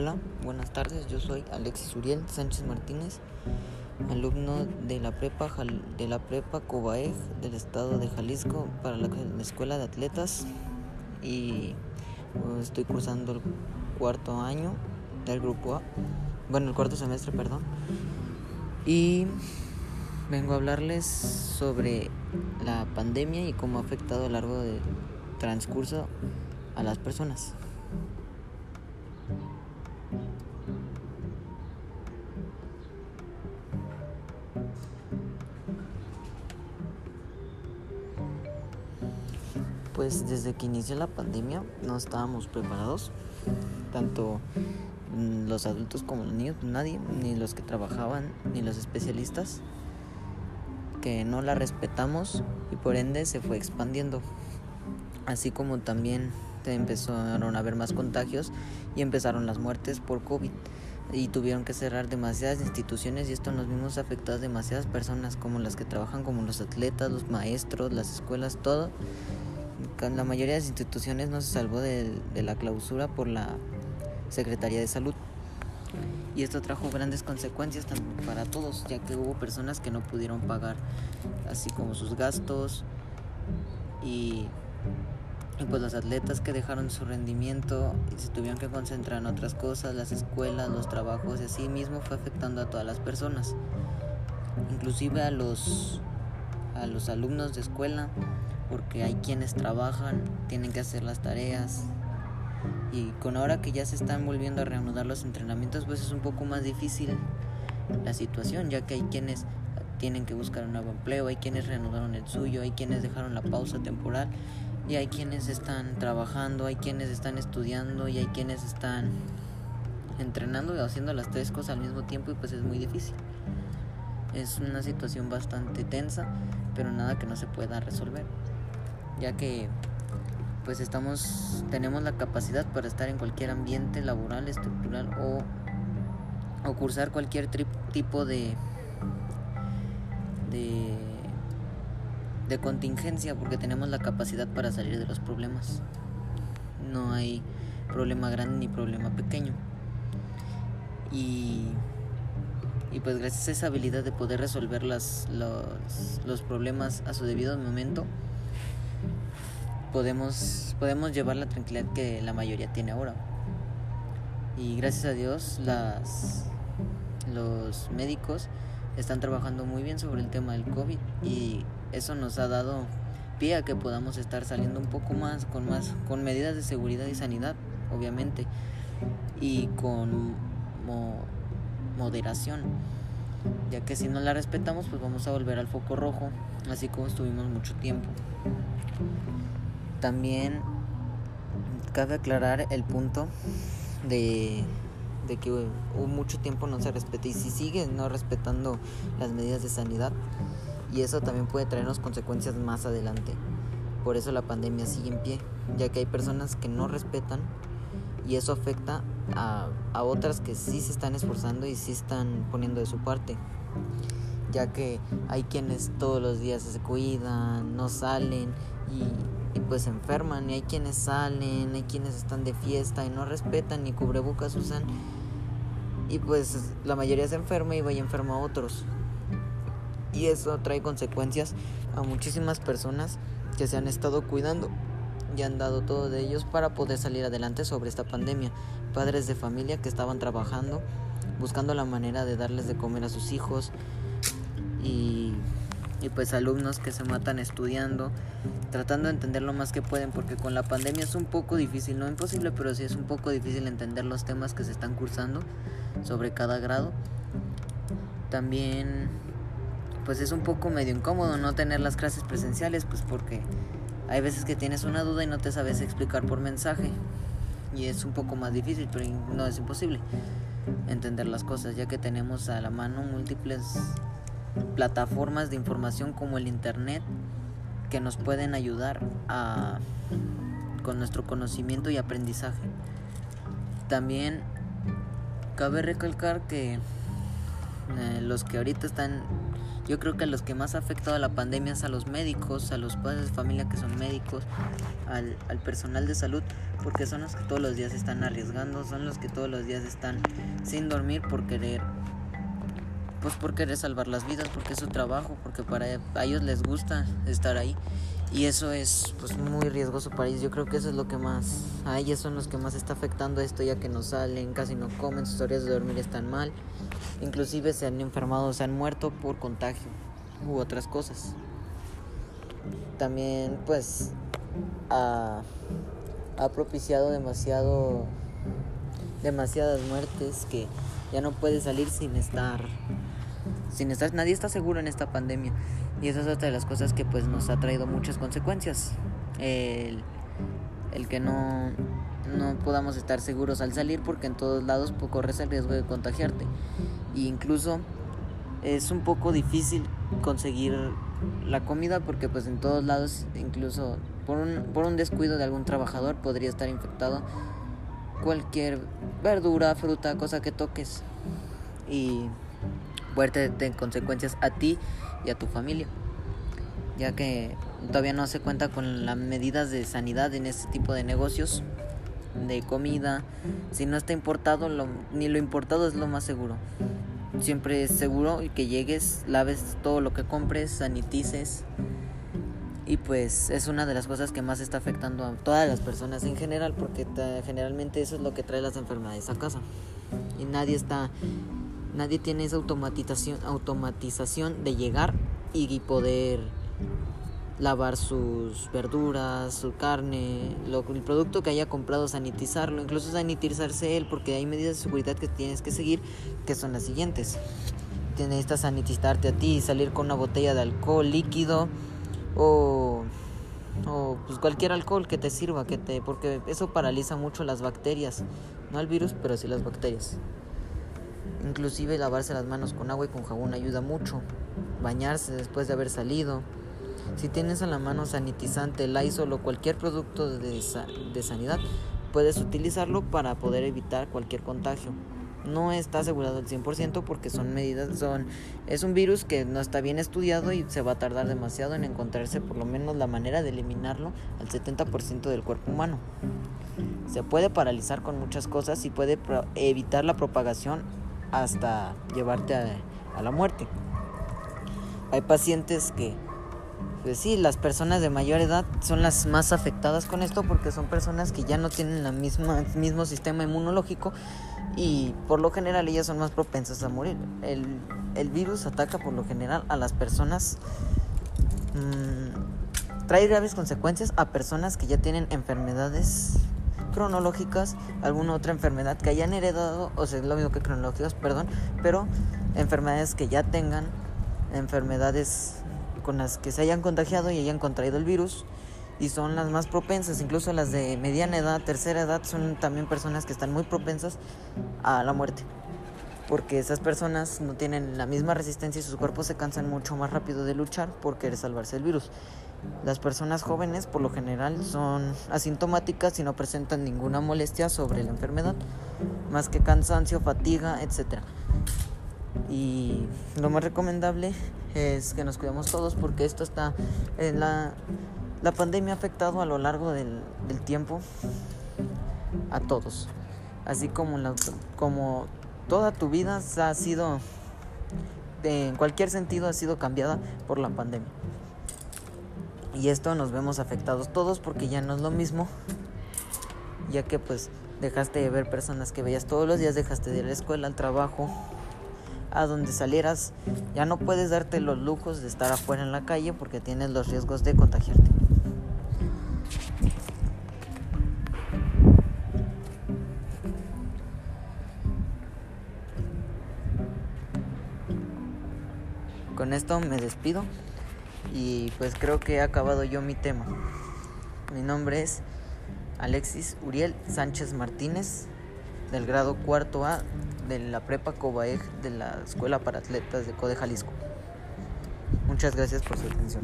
Hola, buenas tardes. Yo soy Alexis Uriel Sánchez Martínez, alumno de la prepa de la prepa Cobaeg del estado de Jalisco para la, escuela de atletas y pues, estoy cursando el cuarto año del grupo A, bueno el cuarto semestre, perdón. Y vengo a hablarles sobre la pandemia y cómo ha afectado a lo largo del transcurso a las personas. Pues desde que inició la pandemia no estábamos preparados, tanto los adultos como los niños, nadie, ni los que trabajaban, ni los especialistas, que no la respetamos y por ende se fue expandiendo. Así como también empezaron a haber más contagios y empezaron las muertes por COVID y tuvieron que cerrar demasiadas instituciones y esto nos vimos afectados demasiadas personas como las que trabajan como los atletas, los maestros, las escuelas, todo la mayoría de las instituciones no se salvó de, la clausura por la Secretaría de Salud. Y esto trajo grandes consecuencias para todos, ya que hubo personas que no pudieron pagar así como sus gastos y, y pues los atletas que dejaron su rendimiento y se tuvieron que concentrar en otras cosas, las escuelas, los trabajos y así mismo fue afectando a todas las personas, inclusive a los a los alumnos de escuela porque hay quienes trabajan, tienen que hacer las tareas. Y con ahora que ya se están volviendo a reanudar los entrenamientos, pues es un poco más difícil la situación, ya que hay quienes tienen que buscar un nuevo empleo, hay quienes reanudaron el suyo, hay quienes dejaron la pausa temporal y hay quienes están trabajando, hay quienes están estudiando y hay quienes están entrenando y haciendo las tres cosas al mismo tiempo y pues es muy difícil. Es una situación bastante tensa, pero nada que no se pueda resolver ya que pues estamos tenemos la capacidad para estar en cualquier ambiente laboral, estructural o, cursar cualquier tipo de, de de contingencia porque tenemos la capacidad para salir de los problemas. No hay problema grande ni problema pequeño. Y, y pues gracias a esa habilidad de poder resolver las, los, los problemas a su debido momento, podemos, podemos llevar la tranquilidad que la mayoría tiene ahora. Y gracias a Dios las, los médicos están trabajando muy bien sobre el tema del COVID y eso nos ha dado pie a que podamos estar saliendo un poco más con más con medidas de seguridad y sanidad, obviamente, y con moderación, ya que si no la respetamos pues vamos a volver al foco rojo, así como estuvimos mucho tiempo. También cabe aclarar el punto de, que mucho tiempo no se respeta y si siguen no respetando las medidas de sanidad y eso también puede traernos consecuencias más adelante. Por eso la pandemia sigue en pie, ya que hay personas que no respetan y eso afecta a, a otras que sí se están esforzando y sí están poniendo de su parte ya que hay quienes todos los días se cuidan, no salen y y pues se enferman y hay quienes salen, hay quienes están de fiesta y no respetan ni cubrebocas usan y pues la mayoría se enferma y vaya enferma a otros. Y eso trae consecuencias a muchísimas personas que se han estado cuidando y han dado todo de ellos para poder salir adelante sobre esta pandemia. Padres de familia que estaban trabajando, buscando la manera de darles de comer a sus hijos y y pues alumnos que se matan estudiando, tratando de entender lo más que pueden, porque con la pandemia es un poco difícil, no imposible, pero sí es un poco difícil entender los temas que se están cursando sobre cada grado. También pues es un poco medio incómodo no tener las clases presenciales, pues porque hay veces que tienes una duda y no te sabes explicar por mensaje. Y es un poco más difícil, pero no es imposible entender las cosas, ya que tenemos a la mano múltiples plataformas de información como el Internet que nos pueden ayudar a, con nuestro conocimiento y aprendizaje. También cabe recalcar que eh, los que ahorita están, yo creo que los que más ha afectado la pandemia es a los médicos, a los padres de familia que son médicos, al, al personal de salud, porque son los que todos los días están arriesgando, son los que todos los días están sin dormir por querer pues por querer salvar las vidas, porque es su trabajo, porque para a ellos les gusta estar ahí y eso es pues muy riesgoso para ellos. Yo creo que eso es lo que más a ellos son los que más está afectando esto ya que no salen, casi no comen, sus horas de dormir están mal, inclusive se han enfermado, se han muerto por contagio u otras cosas. También pues ha, ha propiciado demasiado demasiadas muertes que ya no puede salir sin estar sin estar nadie está seguro en esta pandemia y esa es otra de las cosas que pues nos ha traído muchas consecuencias. El, el que no no podamos estar seguros al salir porque en todos lados pues, corres el riesgo de contagiarte. E incluso es un poco difícil conseguir la comida porque pues en todos lados incluso por un, por un descuido de algún trabajador podría estar infectado cualquier verdura, fruta, cosa que toques. Y puede tener consecuencias a ti y a tu familia ya que todavía no se cuenta con las medidas de sanidad en este tipo de negocios de comida si no está importado ni lo importado es lo más seguro siempre es seguro que llegues, laves todo lo que compres, sanitices. Y pues es una de las cosas que más está afectando a todas las personas en general, porque generalmente eso es lo que trae las enfermedades a casa. Y nadie está, nadie tiene esa automatización, automatización de llegar y poder lavar sus verduras, su carne, lo, el producto que haya comprado, sanitizarlo, incluso sanitizarse él, porque hay medidas de seguridad que tienes que seguir, que son las siguientes. Necesitas sanitizarte a ti, salir con una botella de alcohol líquido o, o pues cualquier alcohol que te sirva, que te, porque eso paraliza mucho las bacterias, no el virus, pero sí las bacterias. Inclusive lavarse las manos con agua y con jabón ayuda mucho. Bañarse después de haber salido si tienes a la mano sanitizante, Lysol o cualquier producto de, de sanidad, puedes utilizarlo para poder evitar cualquier contagio. No está asegurado al 100% porque son medidas, son es un virus que no está bien estudiado y se va a tardar demasiado en encontrarse por lo menos la manera de eliminarlo al 70% del cuerpo humano. Se puede paralizar con muchas cosas y puede evitar la propagación hasta llevarte a la muerte. Hay pacientes que pues sí, las personas de mayor edad son las más afectadas con esto porque son personas que ya no tienen el mismo sistema inmunológico y por lo general ellas son más propensas a morir. El, virus ataca por lo general a las personas, mmm, trae graves consecuencias a personas que ya tienen enfermedades cronológicas, alguna otra enfermedad que hayan heredado, o sea, lo mismo que cronológicas, perdón, pero enfermedades que ya tengan, enfermedades con las que se hayan contagiado y hayan contraído el virus y son las más propensas, incluso las de mediana edad, tercera edad, son también personas que están muy propensas a la muerte, porque esas personas no tienen la misma resistencia y sus cuerpos se cansan mucho más rápido de luchar por querer salvarse del virus. Las personas jóvenes por lo general son asintomáticas y no presentan ninguna molestia sobre la enfermedad, más que cansancio, fatiga, etc. Y lo más recomendable es que nos cuidemos todos porque esto está la, la pandemia ha afectado a lo largo del, del tiempo a todos así como la, como toda tu vida ha sido en cualquier sentido ha sido cambiada por la pandemia y esto nos vemos afectados todos porque ya no es lo mismo ya que pues dejaste de ver personas que veías todos los días dejaste de ir a la escuela al trabajo a donde salieras, ya no puedes darte los lujos de estar afuera en la calle porque tienes los riesgos de contagiarte. Con esto me despido y pues creo que he acabado yo mi tema. Mi nombre es Alexis Uriel Sánchez Martínez del grado cuarto A de la prepa Cobaeg de la Escuela para Atletas de Code Jalisco. Muchas gracias por su atención.